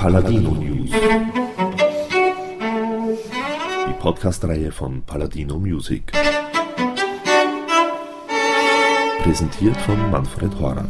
Paladino News. Die Podcast-Reihe von Paladino Music. Präsentiert von Manfred Horak.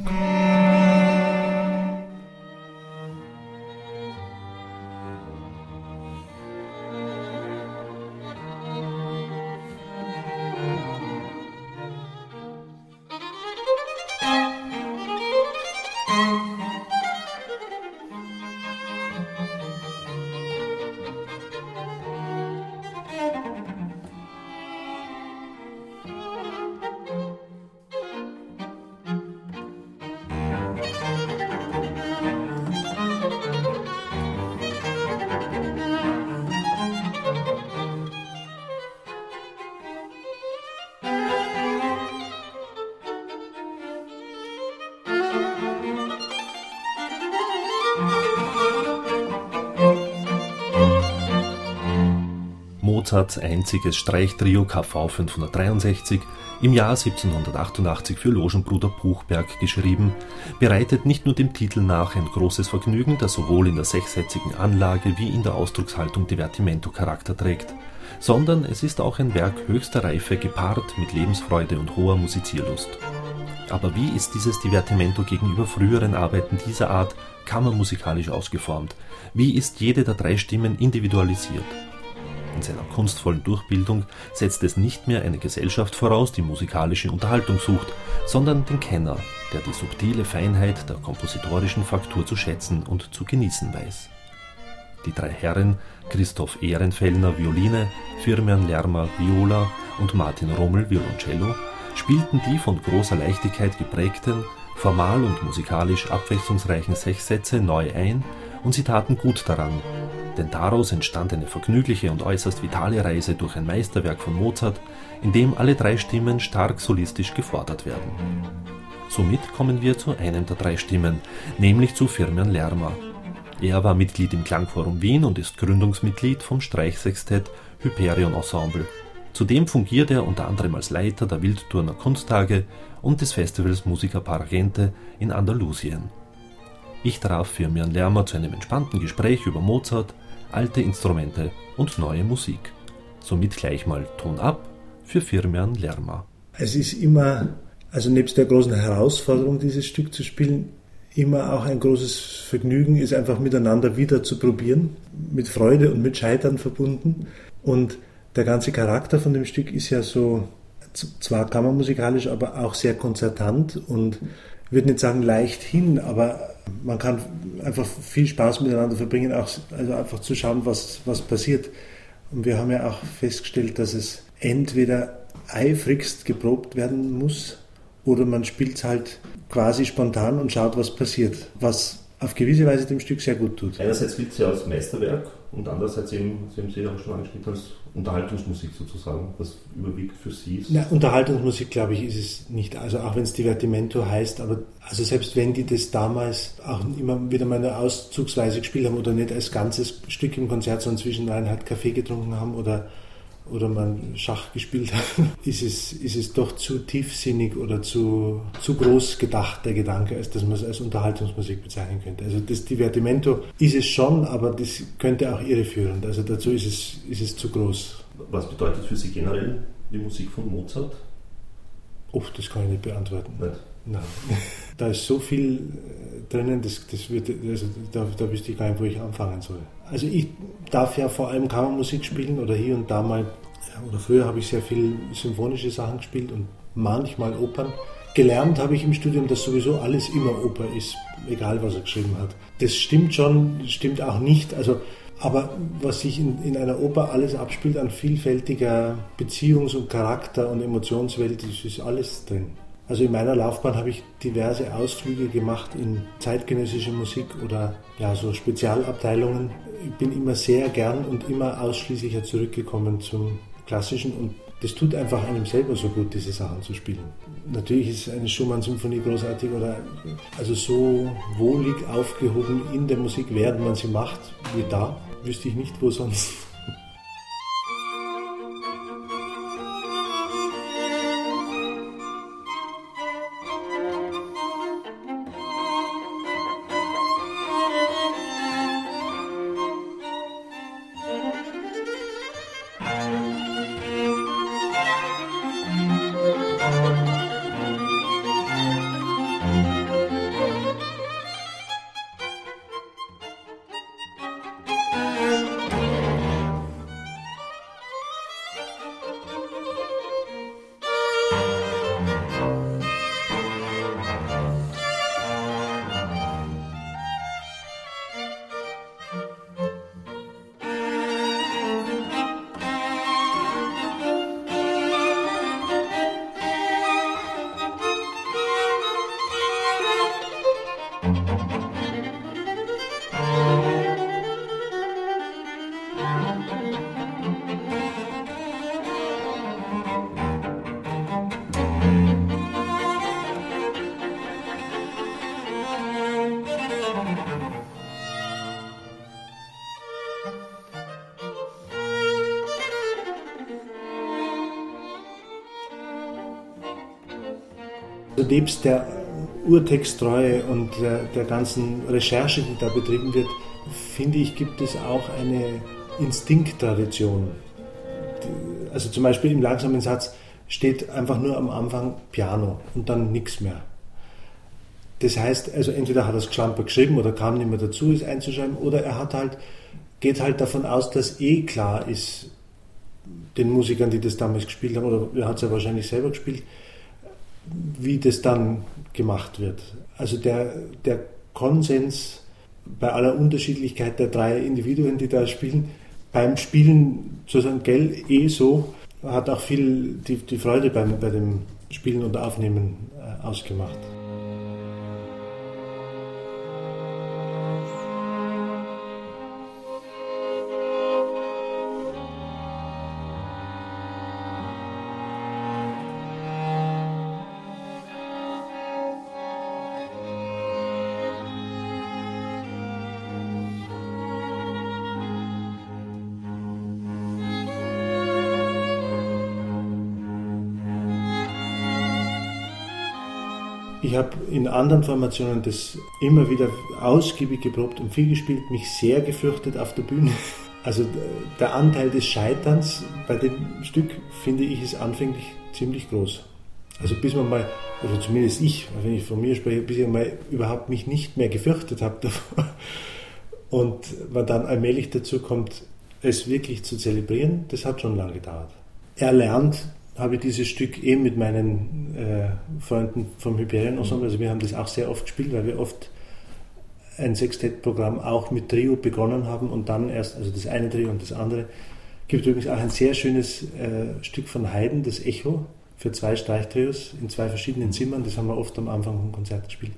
Mozarts einziges Streichtrio KV 563, im Jahr 1788 für Logenbruder Buchberg geschrieben, bereitet nicht nur dem Titel nach ein großes Vergnügen, das sowohl in der sechssätzigen Anlage wie in der Ausdruckshaltung Divertimento-Charakter trägt, sondern es ist auch ein Werk höchster Reife gepaart mit Lebensfreude und hoher Musizierlust. Aber wie ist dieses Divertimento gegenüber früheren Arbeiten dieser Art kammermusikalisch ausgeformt? Wie ist jede der drei Stimmen individualisiert? In seiner kunstvollen Durchbildung setzt es nicht mehr eine Gesellschaft voraus, die musikalische Unterhaltung sucht, sondern den Kenner, der die subtile Feinheit der kompositorischen Faktur zu schätzen und zu genießen weiß. Die drei Herren, Christoph Ehrenfellner Violine, Firmian Lermer Viola und Martin Rommel Violoncello, spielten die von großer Leichtigkeit geprägten, formal und musikalisch abwechslungsreichen Sechssätze neu ein und sie taten gut daran, denn daraus entstand eine vergnügliche und äußerst vitale Reise durch ein Meisterwerk von Mozart, in dem alle drei Stimmen stark solistisch gefordert werden. Somit kommen wir zu einem der drei Stimmen, nämlich zu Firmian Lerma. Er war Mitglied im Klangforum Wien und ist Gründungsmitglied vom Streichsextett Hyperion Ensemble. Zudem fungiert er unter anderem als Leiter der Wildturner Kunsttage und des Festivals Musica Paragente in Andalusien. Ich traf Firmian Lerma zu einem entspannten Gespräch über Mozart, alte Instrumente und neue Musik. Somit gleich mal Ton ab für Firmian Lerma. Es ist immer, also nebst der großen Herausforderung, dieses Stück zu spielen, immer auch ein großes Vergnügen, es einfach miteinander wieder zu probieren, mit Freude und mit Scheitern verbunden. Und der ganze Charakter von dem Stück ist ja so, zwar kammermusikalisch, aber auch sehr konzertant und ich würde nicht sagen leicht hin, aber man kann einfach viel Spaß miteinander verbringen, auch, also einfach zu schauen, was, was passiert. Und wir haben ja auch festgestellt, dass es entweder eifrigst geprobt werden muss oder man spielt es halt quasi spontan und schaut, was passiert, was auf gewisse Weise dem Stück sehr gut tut. Einerseits gilt es ja als Meisterwerk und andererseits eben, Sie haben Sie auch schon angeschnitten, als Unterhaltungsmusik sozusagen, was überwiegt für Sie ist. Na, Unterhaltungsmusik, glaube ich, ist es nicht. Also auch wenn es Divertimento heißt, aber also selbst wenn die das damals auch immer wieder mal der Auszugsweise gespielt haben oder nicht als ganzes Stück im Konzert, sondern zwischendrin halt Kaffee getrunken haben oder oder man Schach gespielt hat, ist es, ist es doch zu tiefsinnig oder zu, zu groß gedacht, der Gedanke, als dass man es als Unterhaltungsmusik bezeichnen könnte. Also das Divertimento ist es schon, aber das könnte auch irreführend. Also dazu ist es, ist es zu groß. Was bedeutet für Sie generell die Musik von Mozart? Uff, das kann ich nicht beantworten. Nicht? Nein. Da ist so viel äh, drinnen, das, das wird, also da, da wüsste ich gar nicht, wo ich anfangen soll. Also ich darf ja vor allem Kammermusik spielen oder hier und da mal, oder früher habe ich sehr viel symphonische Sachen gespielt und manchmal Opern. Gelernt habe ich im Studium, dass sowieso alles immer Oper ist, egal was er geschrieben hat. Das stimmt schon, stimmt auch nicht. Also aber was sich in, in einer Oper alles abspielt an vielfältiger Beziehungs- und Charakter- und Emotionswelt, das ist alles drin. Also in meiner Laufbahn habe ich diverse Ausflüge gemacht in zeitgenössische Musik oder ja, so Spezialabteilungen. Ich bin immer sehr gern und immer ausschließlicher zurückgekommen zum Klassischen und das tut einfach einem selber so gut, diese Sachen zu spielen. Natürlich ist eine Schumann-Symphonie großartig oder also so wohlig aufgehoben in der Musik, während man sie macht, wie da, wüsste ich nicht, wo sonst. Nebst der Urtexttreue und der, der ganzen Recherche, die da betrieben wird, finde ich, gibt es auch eine Instinkttradition. Also zum Beispiel im langsamen Satz steht einfach nur am Anfang Piano und dann nichts mehr. Das heißt, also entweder hat er es geschlamper geschrieben oder kam nicht mehr dazu, es einzuschreiben, oder er hat halt, geht halt davon aus, dass eh klar ist, den Musikern, die das damals gespielt haben, oder er hat es ja wahrscheinlich selber gespielt, wie das dann gemacht wird. Also der, der Konsens bei aller Unterschiedlichkeit der drei Individuen, die da spielen, beim Spielen sozusagen gell eh so, hat auch viel die, die Freude beim, bei dem Spielen und Aufnehmen äh, ausgemacht. Ich habe in anderen Formationen das immer wieder ausgiebig geprobt und viel gespielt, mich sehr gefürchtet auf der Bühne. Also der Anteil des Scheiterns bei dem Stück, finde ich, ist anfänglich ziemlich groß. Also bis man mal, oder also zumindest ich, wenn ich von mir spreche, bis ich mal überhaupt mich nicht mehr gefürchtet habe davor und man dann allmählich dazu kommt, es wirklich zu zelebrieren, das hat schon lange gedauert. Er lernt habe ich dieses Stück eben mit meinen äh, Freunden vom Hyperion Ensemble, also wir haben das auch sehr oft gespielt, weil wir oft ein Sextettprogramm auch mit Trio begonnen haben und dann erst, also das eine Trio und das andere. Gibt übrigens auch ein sehr schönes äh, Stück von Haydn, das Echo, für zwei Streichtrios in zwei verschiedenen Zimmern. Das haben wir oft am Anfang vom Konzert gespielt.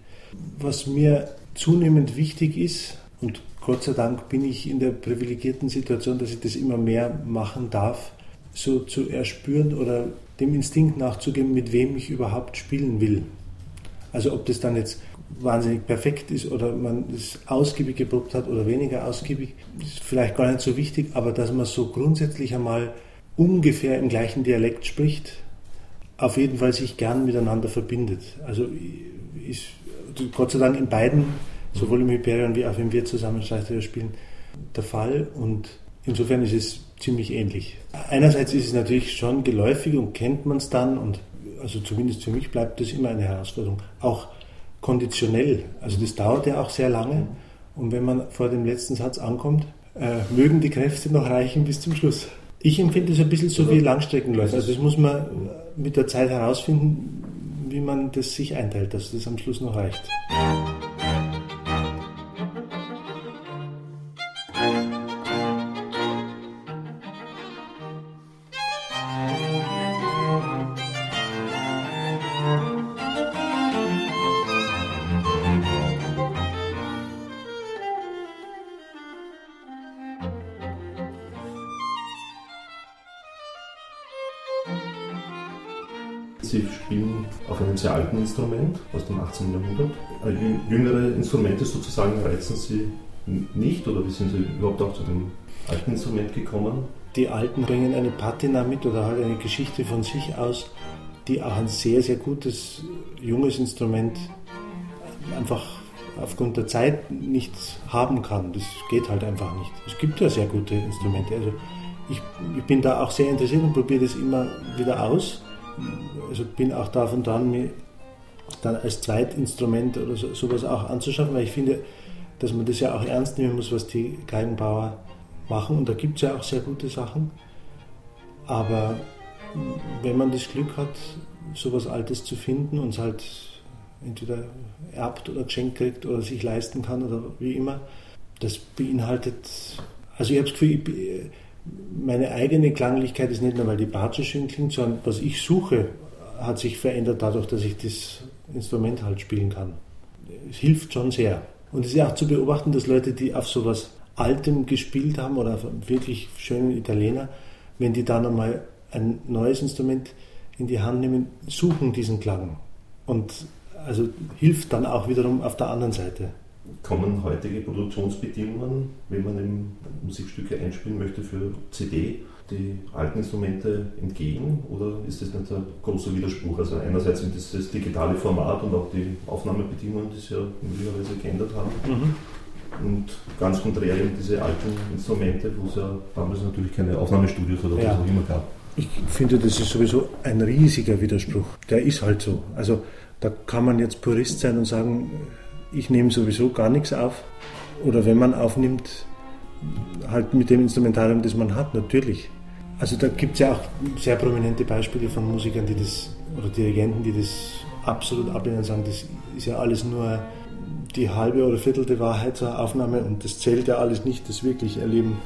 Was mir zunehmend wichtig ist, und Gott sei Dank bin ich in der privilegierten Situation, dass ich das immer mehr machen darf, so zu erspüren oder dem Instinkt nachzugeben, mit wem ich überhaupt spielen will. Also ob das dann jetzt wahnsinnig perfekt ist oder man es ausgiebig geprobt hat oder weniger ausgiebig, ist vielleicht gar nicht so wichtig, aber dass man so grundsätzlich einmal ungefähr im gleichen Dialekt spricht, auf jeden Fall sich gern miteinander verbindet. Also ist Gott sei Dank in beiden, sowohl im Hyperion wie auch wenn wir zusammen Streichtheater spielen, der Fall und insofern ist es ziemlich ähnlich. Einerseits ist es natürlich schon geläufig und kennt man es dann und also zumindest für mich bleibt das immer eine Herausforderung. Auch konditionell, also das dauert ja auch sehr lange und wenn man vor dem letzten Satz ankommt, äh, mögen die Kräfte noch reichen bis zum Schluss. Ich empfinde es ein bisschen so wie Langstreckenläufer. Also das muss man mit der Zeit herausfinden, wie man das sich einteilt, dass das am Schluss noch reicht. Sie spielen auf einem sehr alten Instrument aus dem 18. Jahrhundert. Äh, jüngere Instrumente sozusagen reizen Sie nicht oder wie sind Sie überhaupt auch zu dem alten Instrument gekommen? Die Alten bringen eine Patina mit oder halt eine Geschichte von sich aus, die auch ein sehr, sehr gutes junges Instrument einfach aufgrund der Zeit nicht haben kann. Das geht halt einfach nicht. Es gibt ja sehr gute Instrumente. Also ich, ich bin da auch sehr interessiert und probiere das immer wieder aus also bin auch davon dran, mir dann als Zweitinstrument oder so, sowas auch anzuschaffen, weil ich finde, dass man das ja auch ernst nehmen muss, was die Geigenbauer machen. Und da gibt es ja auch sehr gute Sachen. Aber wenn man das Glück hat, sowas Altes zu finden und es halt entweder erbt oder geschenkt kriegt oder sich leisten kann oder wie immer, das beinhaltet, also ich habe das Gefühl, ich, meine eigene Klanglichkeit ist nicht nur, weil die Batsche schön klingt, sondern was ich suche, hat sich verändert dadurch, dass ich das Instrument halt spielen kann. Es hilft schon sehr. Und es ist auch zu beobachten, dass Leute, die auf sowas Altem gespielt haben oder auf einem wirklich schönen Italiener, wenn die dann einmal ein neues Instrument in die Hand nehmen, suchen diesen Klang. Und also hilft dann auch wiederum auf der anderen Seite. Kommen heutige Produktionsbedingungen, wenn man Musikstücke einspielen möchte für CD, die alten Instrumente entgegen oder ist das nicht ein großer Widerspruch? Also einerseits sind das das digitale Format und auch die Aufnahmebedingungen, die sich ja möglicherweise geändert haben. Mhm. Und ganz konträr eben diese alten Instrumente, wo es ja damals natürlich keine Aufnahmestudios oder ja. was auch immer gab. Ich finde, das ist sowieso ein riesiger Widerspruch. Der ist halt so. Also da kann man jetzt Purist sein und sagen, ich nehme sowieso gar nichts auf. Oder wenn man aufnimmt, halt mit dem Instrumentarium, das man hat, natürlich. Also da gibt es ja auch sehr prominente Beispiele von Musikern, die das, oder Dirigenten, die das absolut ablehnen und sagen, das ist ja alles nur die halbe oder viertelte Wahrheit zur Aufnahme und das zählt ja alles nicht, das wirklich erleben.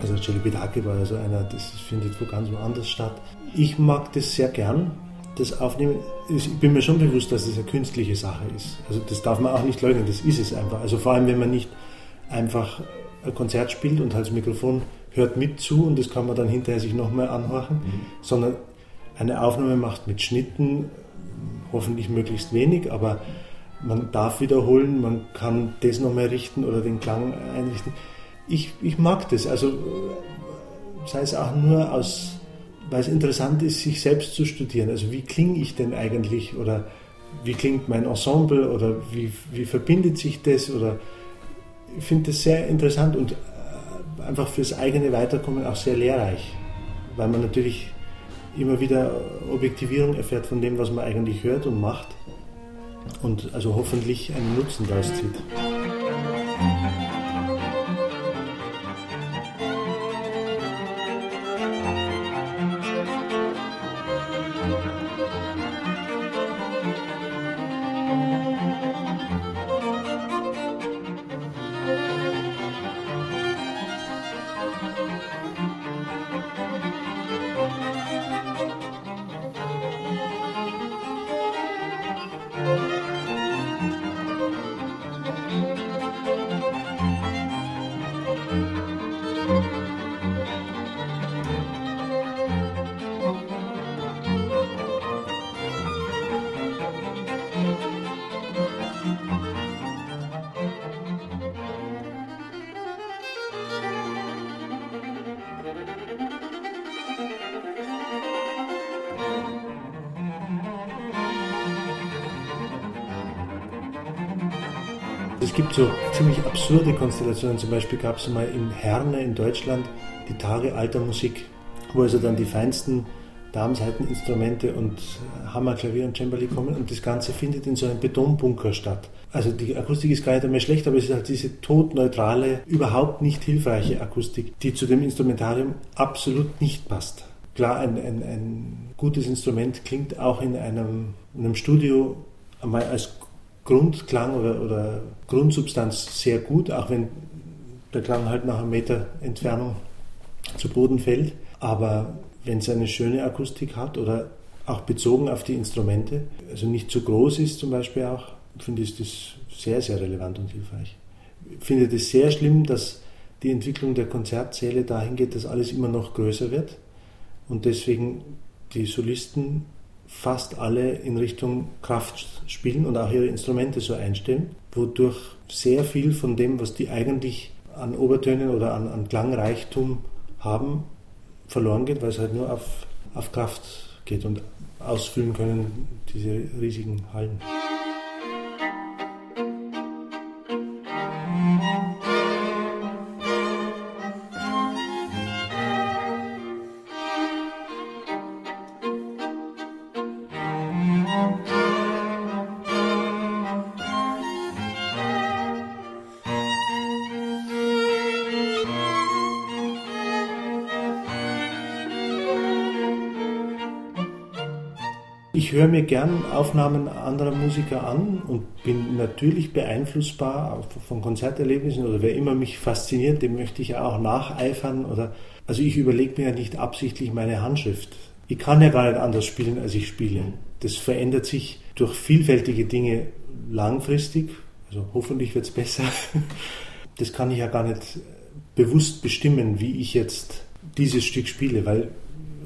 Also Jelly Bedake war ja so einer, das findet wo ganz woanders statt. Ich mag das sehr gern, das Aufnehmen. Ich bin mir schon bewusst, dass das eine künstliche Sache ist. Also das darf man auch nicht leugnen, das ist es einfach. Also vor allem, wenn man nicht einfach ein Konzert spielt und halt das Mikrofon hört mit zu und das kann man dann hinterher sich nochmal anhorchen, mhm. sondern eine Aufnahme macht mit Schnitten, hoffentlich möglichst wenig, aber man darf wiederholen, man kann das nochmal richten oder den Klang einrichten. Ich, ich mag das, also sei es auch nur aus, weil es interessant ist, sich selbst zu studieren. Also wie klinge ich denn eigentlich oder wie klingt mein Ensemble oder wie, wie verbindet sich das oder ich finde das sehr interessant und äh, einfach fürs eigene Weiterkommen auch sehr lehrreich, weil man natürlich immer wieder Objektivierung erfährt von dem, was man eigentlich hört und macht und also hoffentlich einen Nutzen daraus zieht. Es gibt so ziemlich absurde Konstellationen. Zum Beispiel gab es mal in Herne in Deutschland die Tage alter Musik, wo also dann die feinsten Darmseiteninstrumente und Hammer, Klavier und Cembali kommen und das Ganze findet in so einem Betonbunker statt. Also die Akustik ist gar nicht einmal schlecht, aber es ist halt diese todneutrale, überhaupt nicht hilfreiche Akustik, die zu dem Instrumentarium absolut nicht passt. Klar, ein, ein, ein gutes Instrument klingt auch in einem, in einem Studio einmal als Grundklang oder, oder Grundsubstanz sehr gut, auch wenn der Klang halt nach einem Meter Entfernung zu Boden fällt. Aber wenn es eine schöne Akustik hat oder auch bezogen auf die Instrumente, also nicht zu groß ist zum Beispiel auch, finde ich das sehr, sehr relevant und hilfreich. Ich finde es sehr schlimm, dass die Entwicklung der Konzertsäle dahin geht, dass alles immer noch größer wird und deswegen die Solisten fast alle in Richtung Kraft spielen und auch ihre Instrumente so einstellen, wodurch sehr viel von dem, was die eigentlich an Obertönen oder an, an Klangreichtum haben, verloren geht, weil es halt nur auf, auf Kraft geht und ausfüllen können diese riesigen Hallen. Höre mir gern Aufnahmen anderer Musiker an und bin natürlich beeinflussbar von Konzerterlebnissen oder wer immer mich fasziniert, dem möchte ich auch nacheifern. Oder, also ich überlege mir ja nicht absichtlich meine Handschrift. Ich kann ja gar nicht anders spielen, als ich spiele. Das verändert sich durch vielfältige Dinge langfristig. Also hoffentlich wird es besser. Das kann ich ja gar nicht bewusst bestimmen, wie ich jetzt dieses Stück spiele, weil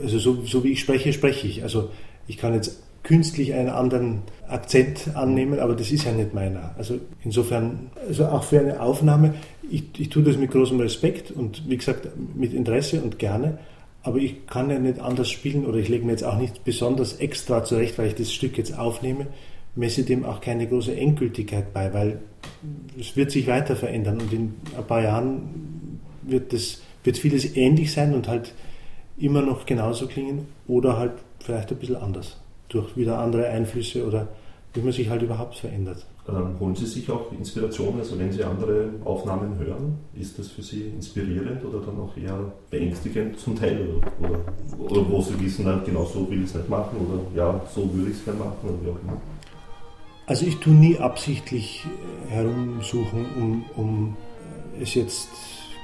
also so, so wie ich spreche, spreche ich. Also ich kann jetzt künstlich einen anderen Akzent annehmen, aber das ist ja nicht meiner. Also insofern, also auch für eine Aufnahme, ich, ich tue das mit großem Respekt und wie gesagt mit Interesse und gerne, aber ich kann ja nicht anders spielen oder ich lege mir jetzt auch nicht besonders extra zurecht, weil ich das Stück jetzt aufnehme, messe dem auch keine große Endgültigkeit bei, weil es wird sich weiter verändern und in ein paar Jahren wird, das, wird vieles ähnlich sein und halt immer noch genauso klingen oder halt vielleicht ein bisschen anders durch wieder andere Einflüsse oder wie man sich halt überhaupt verändert. Ähm, holen Sie sich auch Inspiration, also wenn Sie andere Aufnahmen hören, ist das für Sie inspirierend oder dann auch eher beängstigend zum Teil? Oder, oder, wo Sie wissen, dann genau so will ich es nicht machen oder ja, so würde ich es gerne machen oder wie auch immer? Also ich tue nie absichtlich äh, herumsuchen, um, um äh, es jetzt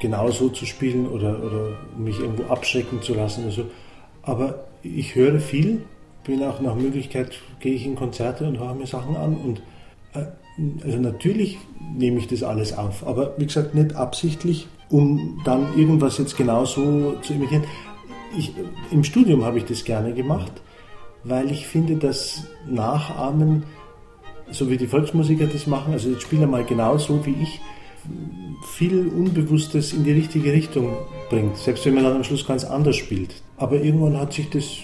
genau so zu spielen oder, oder mich irgendwo abschrecken zu lassen. Also, aber ich höre viel, bin auch nach Möglichkeit, gehe ich in Konzerte und höre mir Sachen an und äh, also natürlich nehme ich das alles auf, aber wie gesagt nicht absichtlich, um dann irgendwas jetzt genau so zu imitieren. Ich, Im Studium habe ich das gerne gemacht, weil ich finde, dass Nachahmen, so wie die Volksmusiker das machen, also jetzt spielen mal genau so wie ich, viel Unbewusstes in die richtige Richtung bringt, selbst wenn man dann am Schluss ganz anders spielt. Aber irgendwann hat sich das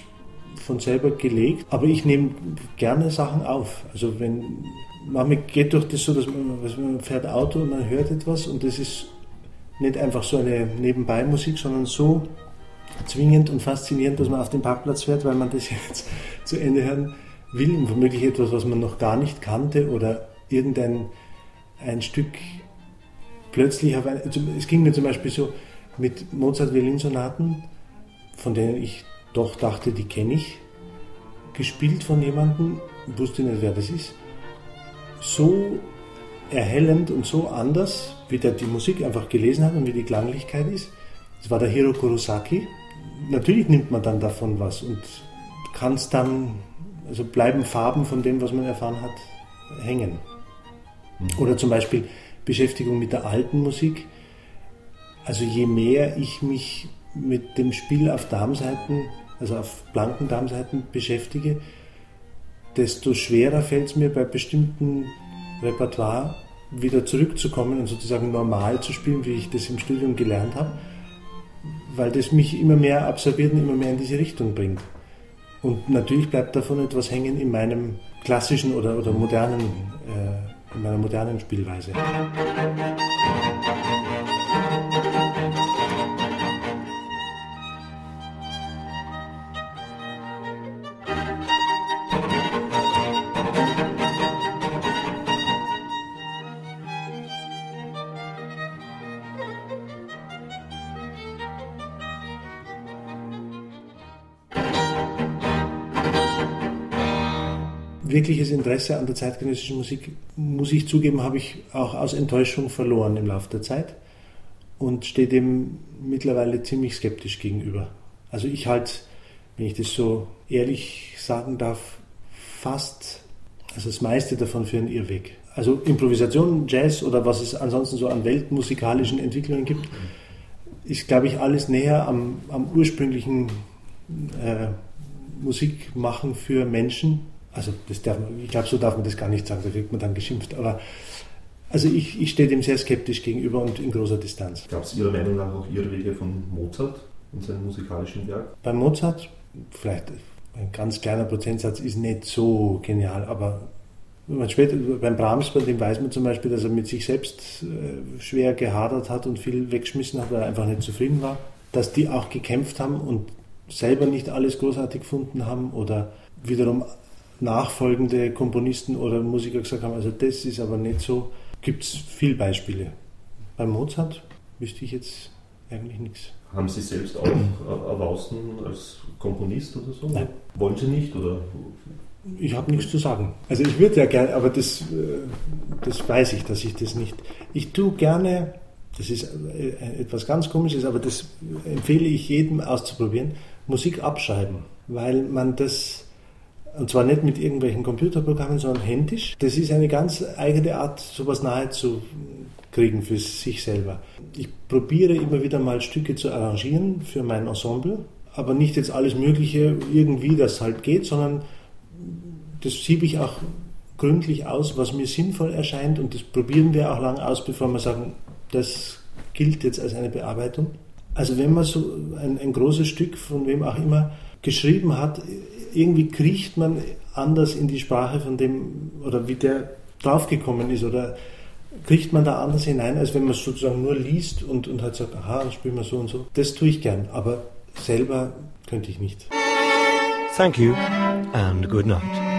von selber gelegt, aber ich nehme gerne Sachen auf. Also wenn manchmal geht doch das so, dass man, man fährt Auto und man hört etwas und das ist nicht einfach so eine Nebenbei-Musik, sondern so zwingend und faszinierend, dass man auf den Parkplatz fährt, weil man das jetzt zu Ende hören will und womöglich etwas, was man noch gar nicht kannte oder irgendein ein Stück plötzlich auf ein, es ging mir zum Beispiel so mit Mozart Violinsonaten, von denen ich doch dachte, die kenne ich, gespielt von jemandem, wusste nicht, wer das ist, so erhellend und so anders, wie der die Musik einfach gelesen hat und wie die Klanglichkeit ist. Das war der Hiro Kurosaki. Natürlich nimmt man dann davon was und kann es dann, also bleiben Farben von dem, was man erfahren hat, hängen. Mhm. Oder zum Beispiel Beschäftigung mit der alten Musik. Also je mehr ich mich mit dem Spiel auf Darmseiten, also auf blanken Darmseiten beschäftige, desto schwerer fällt es mir bei bestimmten Repertoire wieder zurückzukommen und sozusagen normal zu spielen, wie ich das im Studium gelernt habe, weil das mich immer mehr absorbiert und immer mehr in diese Richtung bringt. Und natürlich bleibt davon etwas hängen in meinem klassischen oder, oder modernen, äh, in meiner modernen Spielweise. Wirkliches Interesse an der zeitgenössischen Musik, muss ich zugeben, habe ich auch aus Enttäuschung verloren im Laufe der Zeit und stehe dem mittlerweile ziemlich skeptisch gegenüber. Also ich halte, wenn ich das so ehrlich sagen darf, fast, also das meiste davon für einen Irrweg. Also Improvisation, Jazz oder was es ansonsten so an weltmusikalischen Entwicklungen gibt, ist, glaube ich, alles näher am, am ursprünglichen äh, Musikmachen für Menschen also das darf man, ich glaube, so darf man das gar nicht sagen, da kriegt man dann geschimpft. Aber also ich, ich stehe dem sehr skeptisch gegenüber und in großer Distanz. Gab es Ihrer Meinung nach auch Irrwege von Mozart in seinem musikalischen Werk? Bei Mozart, vielleicht ein ganz kleiner Prozentsatz ist nicht so genial, aber später, beim Brahms, bei dem weiß man zum Beispiel, dass er mit sich selbst äh, schwer gehadert hat und viel weggeschmissen hat, weil er einfach nicht zufrieden war. Dass die auch gekämpft haben und selber nicht alles großartig gefunden haben oder wiederum nachfolgende Komponisten oder Musiker gesagt haben, also das ist aber nicht so. Gibt es viele Beispiele. Bei Mozart wüsste ich jetzt eigentlich nichts. Haben Sie selbst auch erwausten als Komponist oder so? Nein. Wollen Sie nicht? Oder? Ich habe nichts zu sagen. Also ich würde ja gerne, aber das, äh, das weiß ich, dass ich das nicht. Ich tue gerne, das ist äh, etwas ganz Komisches, aber das empfehle ich jedem auszuprobieren, Musik abschreiben, weil man das und zwar nicht mit irgendwelchen Computerprogrammen, sondern händisch. Das ist eine ganz eigene Art, sowas nahe kriegen für sich selber. Ich probiere immer wieder mal Stücke zu arrangieren für mein Ensemble, aber nicht jetzt alles Mögliche irgendwie, das halt geht, sondern das siebe ich auch gründlich aus, was mir sinnvoll erscheint und das probieren wir auch lang aus, bevor wir sagen, das gilt jetzt als eine Bearbeitung. Also wenn man so ein, ein großes Stück von wem auch immer geschrieben hat, irgendwie kriecht man anders in die Sprache von dem oder wie der draufgekommen ist oder kriegt man da anders hinein, als wenn man es sozusagen nur liest und, und halt sagt, aha, das spielen wir so und so. Das tue ich gern, aber selber könnte ich nicht. Thank you and good night.